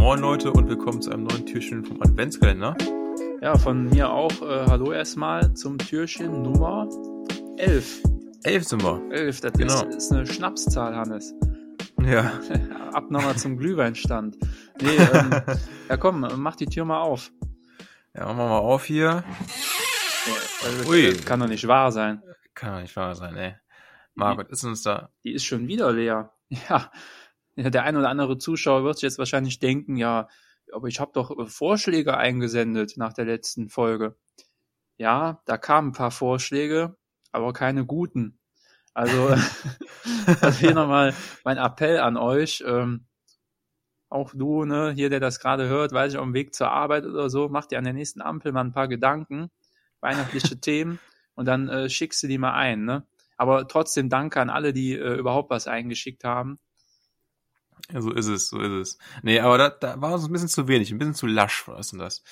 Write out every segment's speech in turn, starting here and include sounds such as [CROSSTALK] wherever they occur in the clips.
Moin Leute und willkommen zu einem neuen Türchen vom Adventskalender. Ja, von mir auch äh, hallo erstmal zum Türchen Nummer 11. 11 sind wir. 11, das Genau. ist, ist eine Schnapszahl, Hannes. Ja. [LAUGHS] Ab nochmal zum Glühweinstand. Nee, [LAUGHS] ähm, ja komm, mach die Tür mal auf. Ja, machen wir mal auf hier. Also, Ui. das kann doch nicht wahr sein. Kann doch nicht wahr sein, ey. Margot, ist uns da. Die ist schon wieder leer. [LAUGHS] Ja der ein oder andere Zuschauer wird sich jetzt wahrscheinlich denken, ja, aber ich habe doch äh, Vorschläge eingesendet nach der letzten Folge. Ja, da kamen ein paar Vorschläge, aber keine guten. Also, [LAUGHS] also hier nochmal mein Appell an euch. Ähm, auch du, ne, hier, der das gerade hört, weiß ich, auf dem Weg zur Arbeit oder so, mach dir an der nächsten Ampel mal ein paar Gedanken, weihnachtliche [LAUGHS] Themen und dann äh, schickst du die mal ein, ne? Aber trotzdem danke an alle, die äh, überhaupt was eingeschickt haben. Ja, so ist es, so ist es. Nee, aber da, da war uns ein bisschen zu wenig, ein bisschen zu lasch, was denn das?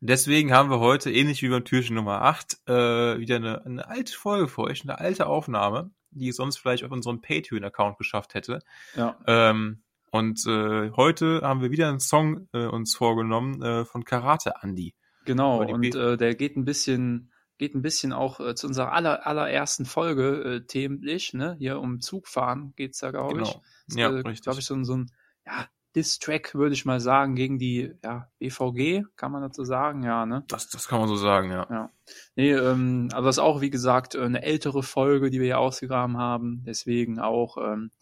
Deswegen haben wir heute, ähnlich wie beim Türchen Nummer 8, äh, wieder eine, eine alte Folge für euch, eine alte Aufnahme, die es sonst vielleicht auf unserem Patreon-Account geschafft hätte. Ja. Ähm, und äh, heute haben wir wieder einen Song äh, uns vorgenommen äh, von Karate Andy. Genau, und äh, der geht ein bisschen, geht ein bisschen auch äh, zu unserer aller, allerersten Folge äh, themlich, ne? Hier um Zugfahren geht's da, glaube ich. Genau. Ist, Ja, äh, glaube ich, so ein, so ein ja, Diss-Track, würde ich mal sagen, gegen die ja, BVG, kann man dazu sagen, ja, ne? Das, das kann man so sagen, ja. Ja. Nee, ähm, aber das ist auch, wie gesagt, äh, eine ältere Folge, die wir hier ausgegraben haben. Deswegen auch ähm,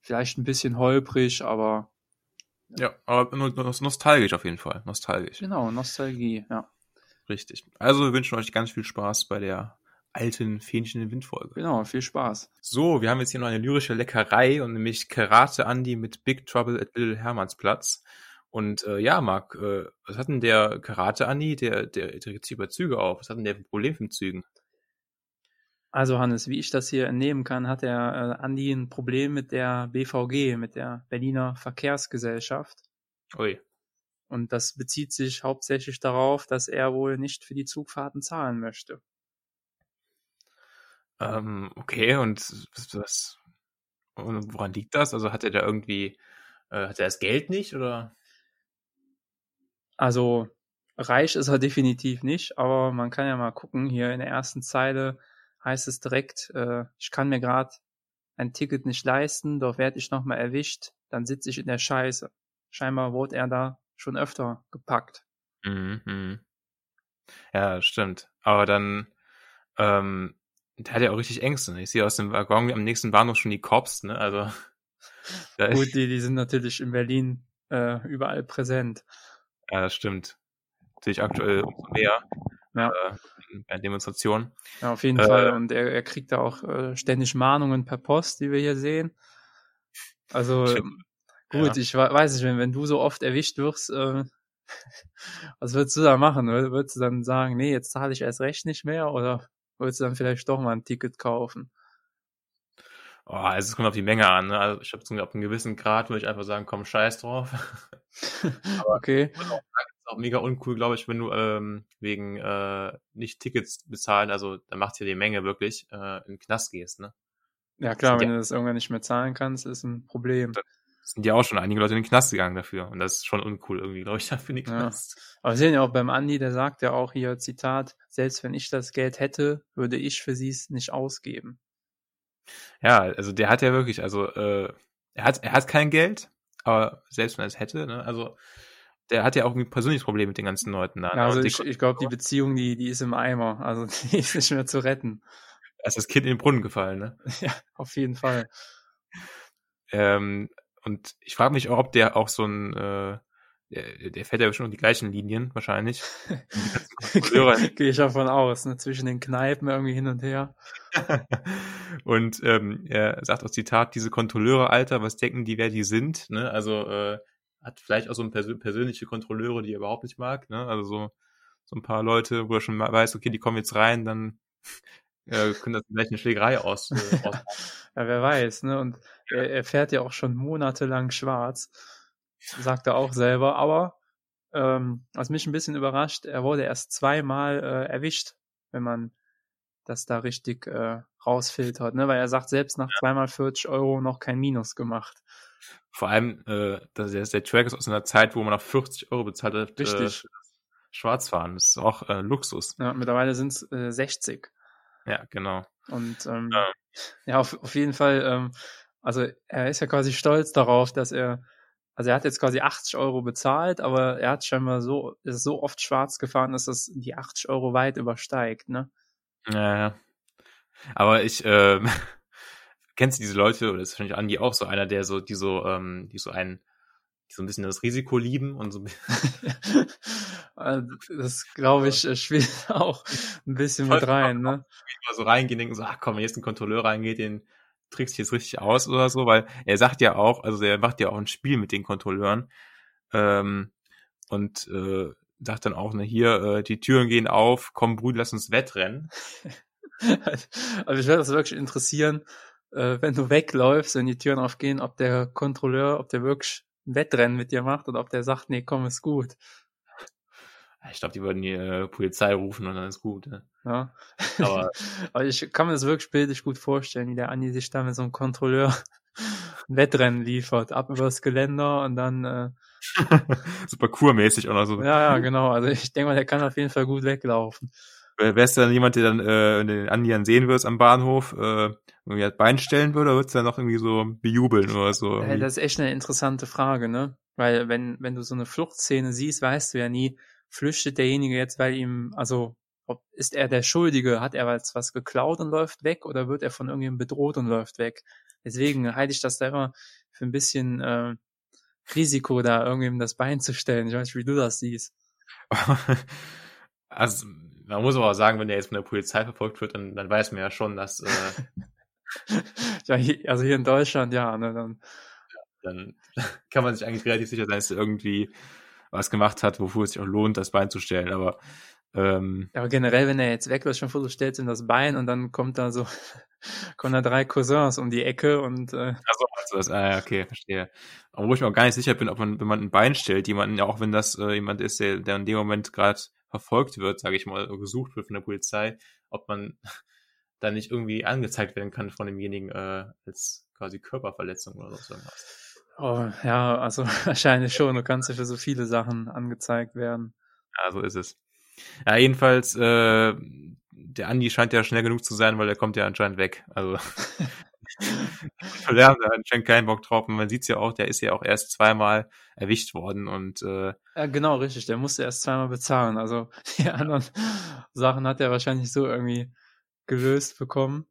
vielleicht ein bisschen holprig, aber Ja, aber nostalgisch auf jeden Fall. Nostalgisch. genau, Nostalgie, ja. Richtig. Also wir wünschen euch ganz viel Spaß bei der alten Fähnchen in Windfolge. Genau, viel Spaß. So, wir haben jetzt hier noch eine lyrische Leckerei und nämlich Karate Andy mit Big Trouble at Little Hermannsplatz. Und äh, ja, Marc, äh, was hat denn der Karate Andy, der, der trägt sich über Züge auf? Was hat denn der für ein Problem mit Zügen? Also Hannes, wie ich das hier entnehmen kann, hat der äh, Andi ein Problem mit der BVG, mit der Berliner Verkehrsgesellschaft. Ui. Und das bezieht sich hauptsächlich darauf, dass er wohl nicht für die Zugfahrten zahlen möchte. Ähm, okay, und was, woran liegt das? Also hat er da irgendwie, äh, hat er das Geld nicht oder? Also reich ist er [LAUGHS] definitiv nicht, aber man kann ja mal gucken. Hier in der ersten Zeile heißt es direkt, äh, ich kann mir gerade ein Ticket nicht leisten, doch werde ich nochmal erwischt, dann sitze ich in der Scheiße. Scheinbar wurde er da schon öfter gepackt. Mhm, mhm. Ja, stimmt. Aber dann, ähm, der hat ja auch richtig Ängste. Ne? Ich sehe aus dem Waggon am nächsten Bahnhof schon die Cops, ne? Also [LAUGHS] Gut, die, die sind natürlich in Berlin äh, überall präsent. ja, das stimmt. Natürlich aktuell umso mehr Ja. äh, bei Demonstrationen. Ja, auf jeden Äh, Fall. Und er, er kriegt da auch äh, ständig Mahnungen per Post, die wir hier sehen. Also Stimmt. Gut, Ja. ich we- weiß nicht, wenn, wenn du so oft erwischt wirst, äh, [LAUGHS] was würdest du da machen? Wür- Würdest du dann sagen, nee, jetzt zahle ich erst recht nicht mehr? Oder würdest du dann vielleicht doch mal ein Ticket kaufen? Oh, also es kommt auf die Menge an. Ne? Also ich habe ab einem gewissen Grad würde ich einfach sagen, komm, scheiß drauf. [LAUGHS] okay. ist auch mega uncool, glaube ich, wenn du ähm, wegen äh, nicht Tickets bezahlen, also da macht ja die Menge wirklich, äh, in den Knast gehst, ne? Ja klar, wenn ja- du das irgendwann nicht mehr zahlen kannst, ist ein Problem. Sind ja auch schon einige Leute in den Knast gegangen dafür. Und das ist schon uncool irgendwie, glaube ich, [LAUGHS] für den Ja. Knast. Aber wir sehen ja auch beim Andi, der sagt ja auch hier, Zitat, selbst wenn ich das Geld hätte, würde ich für sie es nicht ausgeben. Ja, also der hat ja wirklich, also äh, er hat er hat kein Geld, aber selbst wenn er es hätte, ne, also der hat ja auch ein persönliches Problem mit den ganzen Leuten da. Ne? Ja, also ich, ich glaube, die Beziehung, die, die ist im Eimer. Also [LAUGHS] die ist nicht mehr zu retten. da ist das Kind in den Brunnen gefallen, ne? [LAUGHS] Ja, auf jeden Fall. Ähm, und ich frage mich auch, ob der auch so ein, äh, der, der fährt ja schon die gleichen Linien wahrscheinlich. [LAUGHS] Gehe ich davon aus, ne? Zwischen den Kneipen irgendwie hin und her. [LAUGHS] und ähm, er sagt auch Zitat, diese Kontrolleure, Alter, was denken die, wer die sind? Ne? Also äh, hat vielleicht auch so ein persö persönliche Kontrolleure, die er überhaupt nicht mag. Ne? Also so, so ein paar Leute, wo er schon mal weiß, okay, die kommen jetzt rein, dann äh, können das vielleicht eine Schlägerei aus. Äh, [LAUGHS] Ja, wer weiß, ne? Und er, er fährt ja auch schon monatelang schwarz. Sagt er auch selber. Aber ähm, was mich ein bisschen überrascht, er wurde erst zweimal äh, erwischt, wenn man das da richtig äh, rausfiltert, ne? Weil er sagt selbst nach zweimal 40 Euro noch kein Minus gemacht. Vor allem, äh, dass der, der Track ist aus einer Zeit, wo man noch 40 Euro bezahlt hat. Richtig. Äh, Schwarzfahren. Das ist auch äh, Luxus. Ja, mittlerweile sind es äh, 60. Ja, genau. Und ähm, Ja. ja, auf, auf jeden Fall, ähm, also er ist ja quasi stolz darauf, dass er, also er hat jetzt quasi 80 Euro bezahlt, aber er hat scheinbar so, ist so oft schwarz gefahren, dass das die 80 Euro weit übersteigt, ne? Ja, ja. Aber ich, ähm, [LAUGHS] kennst du diese Leute, oder ist wahrscheinlich Andi auch so einer, der so, die so, ähm, die so einen, die so ein bisschen das Risiko lieben und so [LAUGHS] [LAUGHS] das glaube ich äh, spielt [LAUGHS] auch ein bisschen mit rein, ne? mal so reingehen, denken so, ach komm, wenn jetzt ein Kontrolleur reingeht, den trickst du jetzt richtig aus oder so, weil er sagt ja auch, also er macht ja auch ein Spiel mit den Kontrolleuren ähm, und äh, sagt dann auch, ne, hier, äh, die Türen gehen auf, komm Brüder, lass uns Wettrennen. [LAUGHS] Also ich würde das wirklich interessieren, äh, wenn du wegläufst, wenn die Türen aufgehen, ob der Kontrolleur, ob der wirklich ein Wettrennen mit dir macht oder ob der sagt, nee, komm, ist gut. Ich glaube, die würden die äh, Polizei rufen und dann ist gut. Ne? Ja. Aber [LAUGHS] Aber ich kann mir das wirklich bildlich gut vorstellen, wie der Andi sich da mit so einem Kontrolleur ein [LAUGHS] Wettrennen liefert, ab übers Geländer und dann, äh, [LAUGHS] so parkourmäßig oder so. ja, ja, genau. Also ich denke mal, der kann auf jeden Fall gut weglaufen. Wärst du dann jemand, der dann äh, den Andi dann sehen würdest am Bahnhof, äh, irgendwie das Bein stellen würde, oder würdest du dann noch irgendwie so bejubeln oder so? Hey, das ist echt eine interessante Frage, ne? Weil wenn, wenn du so eine Fluchtszene siehst, weißt du ja nie, flüchtet derjenige jetzt, weil ihm, also ob, ist er der Schuldige, hat er jetzt was geklaut und läuft weg oder wird er von irgendjemandem bedroht und läuft weg? Deswegen halte ich das da immer für ein bisschen äh, Risiko, da irgendjemandem das Bein zu stellen. Ich weiß nicht, wie du das siehst. [LAUGHS] also, man muss aber auch sagen, wenn der jetzt von der Polizei verfolgt wird, dann, dann weiß man ja schon, dass äh, [LAUGHS] ja, hier, also hier in Deutschland, ja, ne, dann, dann [LAUGHS] kann man sich eigentlich relativ sicher sein, dass irgendwie was gemacht hat, wofür es sich auch lohnt, das Bein zu stellen. Aber ähm, aber generell, wenn er jetzt wegläuft, schon vor, du stellst ihm das Bein und dann kommt da so, [LAUGHS] kommen da drei Cousins um die Ecke und äh, also, also das, ah, ja, okay, verstehe. Aber wo ich mir auch gar nicht sicher bin, ob man, wenn man ein Bein stellt, jemanden, auch wenn das äh, jemand ist, der, der in dem Moment gerade verfolgt wird, sage ich mal, gesucht wird von der Polizei, ob man [LAUGHS] dann nicht irgendwie angezeigt werden kann von demjenigen äh, als quasi Körperverletzung oder so irgendwas. Oh, ja, also [LAUGHS] wahrscheinlich schon. Du kannst ja für so viele Sachen angezeigt werden. Ja, so ist es. Ja, jedenfalls, äh, der Andi scheint ja schnell genug zu sein, weil er kommt ja anscheinend weg. Also [LAUGHS] [LAUGHS] da anscheinend keinen Bock drauf. Und man sieht's ja auch, der ist ja auch erst zweimal erwischt worden und äh, Ja, genau, richtig. Der musste erst zweimal bezahlen. Also die anderen Sachen hat er wahrscheinlich so irgendwie gelöst bekommen.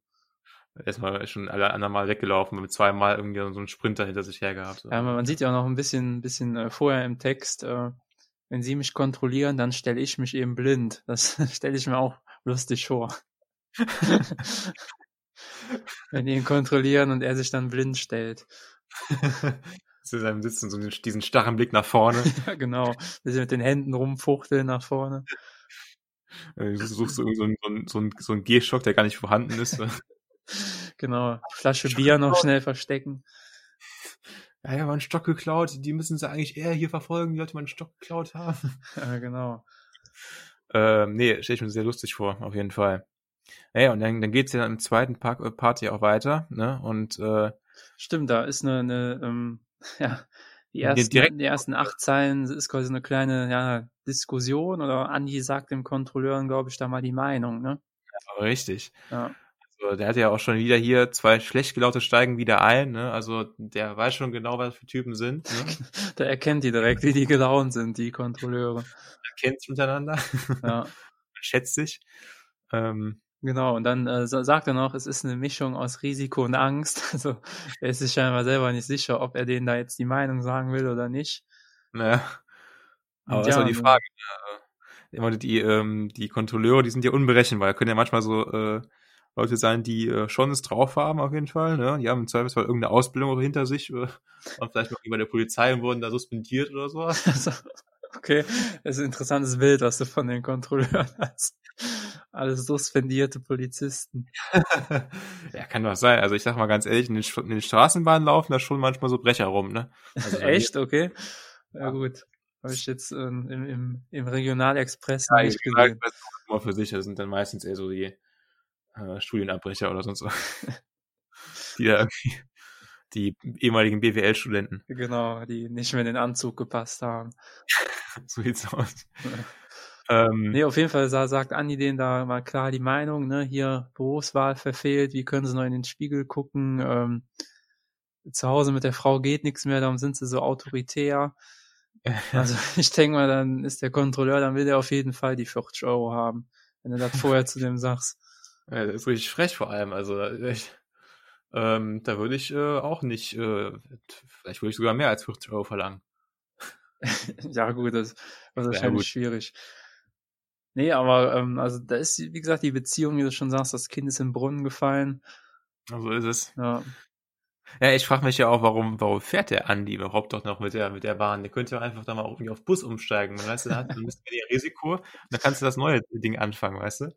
Erstmal schon alle anderen Mal weggelaufen, mit zweimal irgendwie so einen Sprinter hinter sich her gehabt. Ja, man sieht ja auch noch ein bisschen, bisschen äh, vorher im Text, äh, wenn sie mich kontrollieren, dann stelle ich mich eben blind. Das [LAUGHS] stelle ich mir auch lustig vor. [LAUGHS] wenn die ihn kontrollieren und er sich dann blind stellt. [LAUGHS] Zu seinem Sitzen, so diesen starren Blick nach vorne. ja, genau. Bisschen mit den Händen rumfuchteln nach vorne. Äh, Du suchst irgendwie so einen, so einen, so einen, so einen Gehstock, der gar nicht vorhanden ist. Genau. Flasche Bier noch schnell verstecken. Ja, ja, mal einen Stock geklaut. Die müssen sie eigentlich eher hier verfolgen, die Leute mal einen Stock geklaut haben. [LAUGHS] Ja, genau. Ähm, nee, stelle ich mir sehr lustig vor, auf jeden Fall. Ja, und dann, dann geht's ja im zweiten Part, äh, Part ja auch weiter, ne? Und äh, Stimmt, da ist eine, eine ähm, [LAUGHS] ja, die Die ersten, direkt- die ersten acht Zeilen ist quasi eine kleine ja, Diskussion oder Andi sagt dem Kontrolleur, glaube ich, da mal die Meinung, ne? richtig. Ja. Also, der hat ja auch schon wieder hier zwei schlecht gelaute steigen wieder ein, ne? Also der weiß schon genau, was für Typen sind, ne? [LAUGHS] Der erkennt die direkt, wie die gelaunt sind, die Kontrolleure. Er kennt sich untereinander, Ja, [LAUGHS] schätzt sich. Ähm, genau. Und dann äh, sa- sagt er noch, es ist eine Mischung aus Risiko und Angst. [LAUGHS] Also er ist sich scheinbar selber nicht sicher, ob er denen da jetzt die Meinung sagen will oder nicht. naja. Aber Und das ist ja, auch die Frage. ne? Immer die, ähm, die Kontrolleure, die sind ja unberechenbar. Können ja manchmal so äh, Leute sein, die äh, schon es drauf haben, auf jeden Fall. Ne? Die haben im Zweifelsfall irgendeine Ausbildung hinter sich äh, und vielleicht noch bei der Polizei und wurden da suspendiert oder sowas. [LAUGHS] Also, okay, das ist ein interessantes Bild, was du von den Kontrolleuren [LAUGHS] hast. Alles suspendierte Polizisten. [LAUGHS] ja, kann doch sein. Also ich sag mal ganz ehrlich, in den, in den Straßenbahnen laufen da schon manchmal so Brecher rum, ne? Also Echt? Okay. Ja, gut. Habe ich jetzt ähm, im, im, im Regionalexpress Ja, nicht gesehen. immer für sich. Das sind dann meistens eher so die, äh, Studienabbrecher oder sonst was. [LAUGHS] die da irgendwie, die ehemaligen BWL-Studenten. Genau, die nicht mehr in den Anzug gepasst haben. [LAUGHS] so sieht's aus. [LAUGHS] ähm, nee, auf jeden Fall sagt Andi denen da mal klar die Meinung, ne, hier Berufswahl verfehlt, wie können sie noch in den Spiegel gucken, ähm, zu Hause mit der Frau geht nichts mehr, darum sind sie so autoritär. Also ich denke mal, dann ist der Kontrolleur, dann will der auf jeden Fall die 40 Euro haben, wenn du das vorher zu dem sagst. Ja, das ist richtig frech vor allem. Also ich, ähm, da würde ich äh, auch nicht, äh, vielleicht würde ich sogar mehr als 40 Euro verlangen. [LAUGHS] ja gut, das, das ist wahrscheinlich schwierig. Nee, aber ähm, also da ist, wie gesagt, die Beziehung, wie du schon sagst, das Kind ist im Brunnen gefallen. So ist es. Ja. Ja, ich frage mich ja auch, warum, warum fährt der Andi überhaupt doch noch mit der, mit der Bahn? Der könnte ja einfach da mal irgendwie auf Bus umsteigen. Weißt du, da hat, ist ja Risiko, dann kannst du das neue Ding anfangen, weißt du?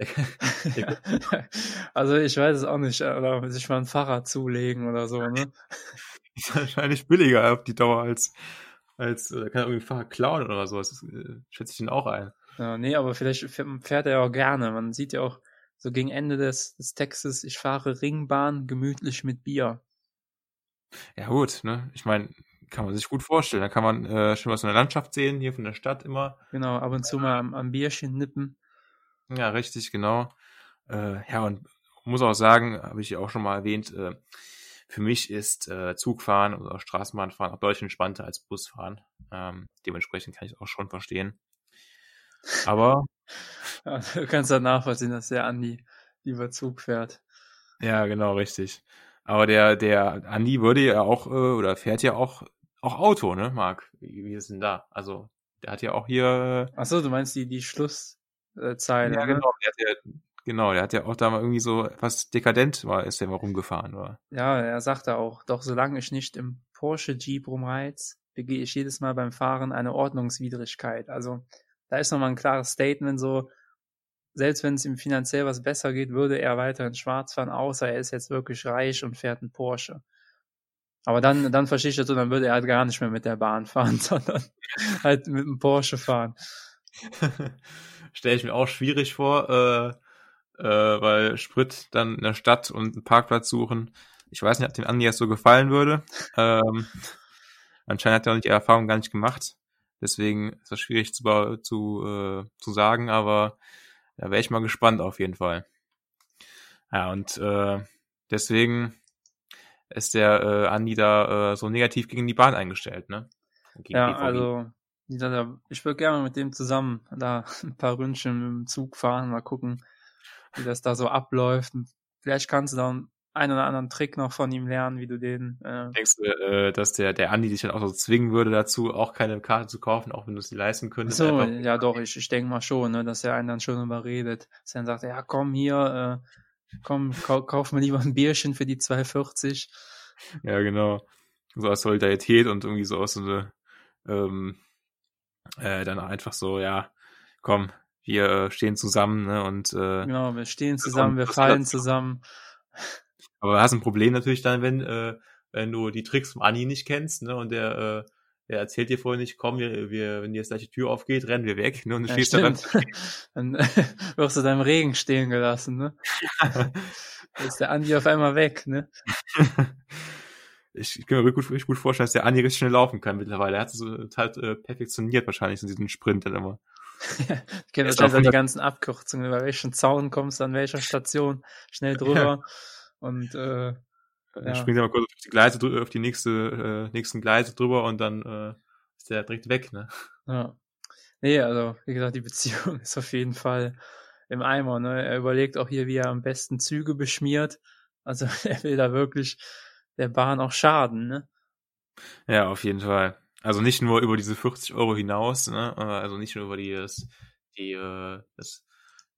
[LAUGHS] also ich weiß es auch nicht, oder sich mal ein Fahrrad zulegen oder so, ne? [LAUGHS] Ist wahrscheinlich billiger auf die Dauer als, als äh, kann er irgendwie ein Fahrrad klauen oder so. Das äh, schätze ich den auch ein. Ja, nee, aber vielleicht fährt er ja auch gerne. Man sieht ja auch so gegen Ende des, des Textes, ich fahre Ringbahn gemütlich mit Bier. Ja, gut, ne? Ich meine, kann man sich gut vorstellen. Da kann man äh, schon was in der Landschaft sehen, hier von der Stadt immer. Genau, ab und zu mal am, am Bierchen nippen. Ja, richtig, genau. Äh, ja, und muss auch sagen, habe ich ja auch schon mal erwähnt, äh, für mich ist äh, Zugfahren oder Straßenbahnfahren auch deutlich entspannter als Busfahren. Ähm, dementsprechend kann ich es auch schon verstehen. Aber. [LAUGHS] ja, du kannst ja nachvollziehen, dass der Andi lieber Zug fährt. Ja, genau, richtig. Aber der, der Andi würde ja auch, äh, oder fährt ja auch, auch Auto, ne, Marc? Wie, wie ist denn da? Also, der hat ja auch hier. Ach so, du meinst die, die Schlusszeile. Ja, ne? genau. Der hat ja, genau, der hat ja auch da mal irgendwie so etwas dekadent war, ist der mal rumgefahren, oder? Ja, er sagte auch, doch solange ich nicht im Porsche Jeep rumreiz, begehe ich jedes Mal beim Fahren eine Ordnungswidrigkeit. Also, da ist nochmal ein klares Statement so, selbst wenn es ihm finanziell was besser geht, würde er weiterhin schwarz fahren, außer er ist jetzt wirklich reich und fährt einen Porsche. Aber dann, dann verstehe ich das so, dann würde er halt gar nicht mehr mit der Bahn fahren, [LAUGHS] sondern halt mit dem Porsche fahren. [LAUGHS] Stelle ich mir auch schwierig vor, äh, äh, weil Sprit dann in der Stadt und einen Parkplatz suchen. Ich weiß nicht, ob dem Andi das so gefallen würde. Ähm, anscheinend hat er auch die Erfahrung gar nicht gemacht. Deswegen ist das schwierig zu, zu, äh, zu sagen, aber da wäre ich mal gespannt auf jeden Fall. Ja, und äh, deswegen ist der äh, Andi da äh, so negativ gegen die Bahn eingestellt, ne? Gegen ja, also ich würde gerne mit dem zusammen da [LAUGHS] ein paar Ründchen mit dem Zug fahren, mal gucken, wie das da so abläuft. Vielleicht kannst du da einen oder anderen Trick noch von ihm lernen, wie du den. Äh Denkst du, äh, dass der, der Andi dich dann auch so zwingen würde dazu, auch keine Karte zu kaufen, auch wenn du es dir leisten könntest? So, einfach? ja doch, ich, ich denke mal schon, ne, dass er einen dann schon überredet. Dass er dann sagt, ja komm hier, äh, komm, kau kauf mir lieber ein Bierchen für die 2,40. Ja, genau. So aus Solidarität und irgendwie so aus so eine, ähm, äh, dann einfach so, ja, komm, wir äh, stehen zusammen, ne, und äh, Genau, wir stehen zusammen, wir fallen zusammen. Aber du hast ein Problem natürlich dann, wenn, äh, wenn du die Tricks vom Ani nicht kennst, ne, und der, äh, der erzählt dir vorher nicht, komm, wir, wir, wenn die jetzt gleich die Tür aufgeht, rennen wir weg, ne, und du ja, stehst stimmt. da [LAUGHS] dann. dann [LAUGHS] wirst du deinem Regen stehen gelassen, ne? [LAUGHS] dann ist der Andi auf einmal weg, ne? Ich, ich kann mir richtig, richtig gut vorstellen, dass der Andi richtig schnell laufen kann mittlerweile. Er hat es halt äh, perfektioniert wahrscheinlich in diesem Sprint dann immer. ich kenne wahrscheinlich die ganzen Abkürzungen, über welchen Zaun kommst du an welcher Station, schnell [LAUGHS] drüber. Ja. Und äh, ja. springt er mal kurz auf die Gleise, auf die nächste, äh, nächsten Gleise drüber und dann äh, ist der direkt weg, ne? Ja. Nee, also, wie gesagt, die Beziehung [LAUGHS] ist auf jeden Fall im Eimer, ne? Er überlegt auch hier, wie er am besten Züge beschmiert. Also [LAUGHS] er will da wirklich der Bahn auch schaden, ne? Ja, auf jeden Fall. Also nicht nur über diese 40 Euro hinaus, ne? Also nicht nur über die, das, die, äh, das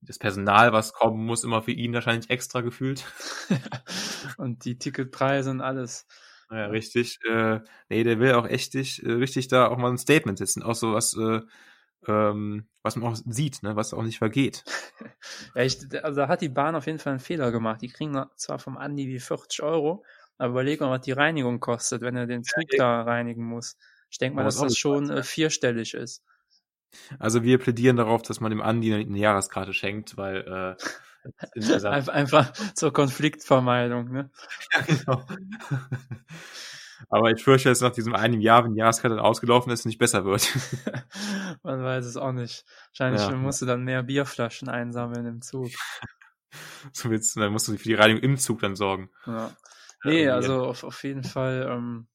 das Personal, was kommen muss, immer für ihn wahrscheinlich extra gefühlt. [LAUGHS] und die Ticketpreise und alles. Ja, richtig. Äh, nee, der will auch echt äh, richtig da auch mal ein Statement setzen. Auch so was, äh, ähm, was man auch sieht, ne, was auch nicht vergeht. [LAUGHS] ja, ich, also da hat die Bahn auf jeden Fall einen Fehler gemacht. Die kriegen zwar vom Andi wie 40 Euro, aber überleg mal, was die Reinigung kostet, wenn er den Zug da reinigen muss. Ich denke mal, dass das schon äh, vierstellig ist. Also wir plädieren darauf, dass man dem Andi eine Jahreskarte schenkt, weil äh. [LAUGHS] Einfach zur Konfliktvermeidung, ne? [LAUGHS] Ja, genau. Aber ich fürchte, dass nach diesem einen Jahr, wenn die Jahreskarte dann ausgelaufen ist, nicht besser wird. [LAUGHS] Man weiß es auch nicht. Wahrscheinlich ja. musst du dann mehr Bierflaschen einsammeln im Zug. So willst, dann musst du für die Reinigung im Zug dann sorgen. Ja. Nee, also auf, auf jeden Fall, ähm,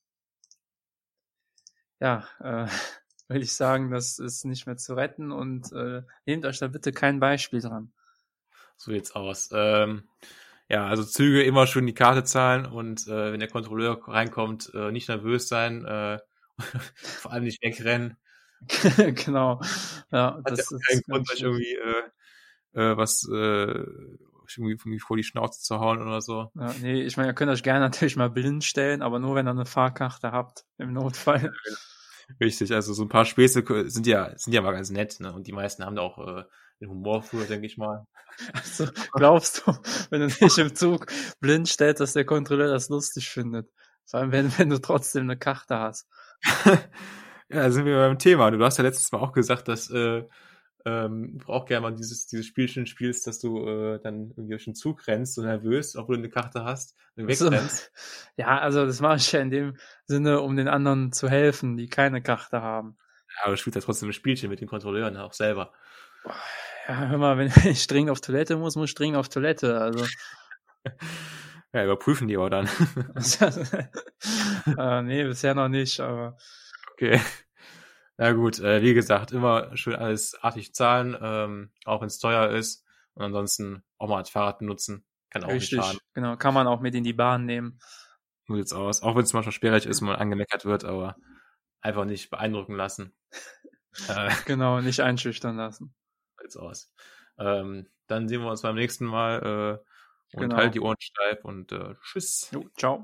ja, äh, [LAUGHS] will ich sagen, das ist nicht mehr zu retten und äh, nehmt euch da bitte kein Beispiel dran. So jetzt aus. Ähm, ja, also Züge immer schön die Karte zahlen und äh, wenn der Kontrolleur reinkommt, äh, nicht nervös sein, äh, [LAUGHS] vor allem nicht wegrennen. [LAUGHS] genau. Ja, Hat das ja ist keinen Grund, euch irgendwie äh, äh, was äh, irgendwie vor die Schnauze zu hauen oder so. Ja, nee, ich meine, ihr könnt euch gerne [LAUGHS] natürlich mal blind stellen, aber nur wenn ihr eine Fahrkarte habt, im Notfall. Richtig, also so ein paar Späße sind ja, sind ja mal ganz nett, ne? Und die meisten haben da auch äh, den Humor für, denke ich mal. [LAUGHS] Also, glaubst du, [LAUGHS] wenn du dich im Zug blind stellst, dass der Kontrolleur das lustig findet? Vor allem, wenn, wenn du trotzdem eine Karte hast. ja, sind wir beim Thema. Du hast ja letztes Mal auch gesagt, dass äh, ähm, du auch gerne mal dieses, dieses Spielchen spielst, dass du äh, dann irgendwie durch den Zug rennst, so nervös, obwohl du eine Karte hast, und wegrennst. Also, [LAUGHS] ja, also das mache ich ja in dem Sinne, um den anderen zu helfen, die keine Karte haben. Ja, aber du spielst ja trotzdem ein Spielchen mit den Kontrolleuren auch selber. Ja, hör mal, [LAUGHS] wenn ich dringend auf Toilette muss, muss ich dringend auf Toilette, also. [LAUGHS] ja, überprüfen die auch dann. äh, nee, bisher noch nicht, aber. Okay. Na gut, äh, wie gesagt, immer schön alles artig zahlen, ähm, auch wenn es teuer ist. Und ansonsten auch mal als Fahrrad benutzen. Kann auch Richtig, nicht schaden. genau. Kann man auch mit in die Bahn nehmen. So sieht's aus. Auch wenn es manchmal sperrig ist, man angemeckert wird, aber einfach nicht beeindrucken lassen. [LAUGHS] äh, genau, nicht einschüchtern lassen. So sieht's aus. Ähm, dann sehen wir uns beim nächsten Mal äh, und genau. halt die Ohren steif und äh, tschüss. Jo, ciao.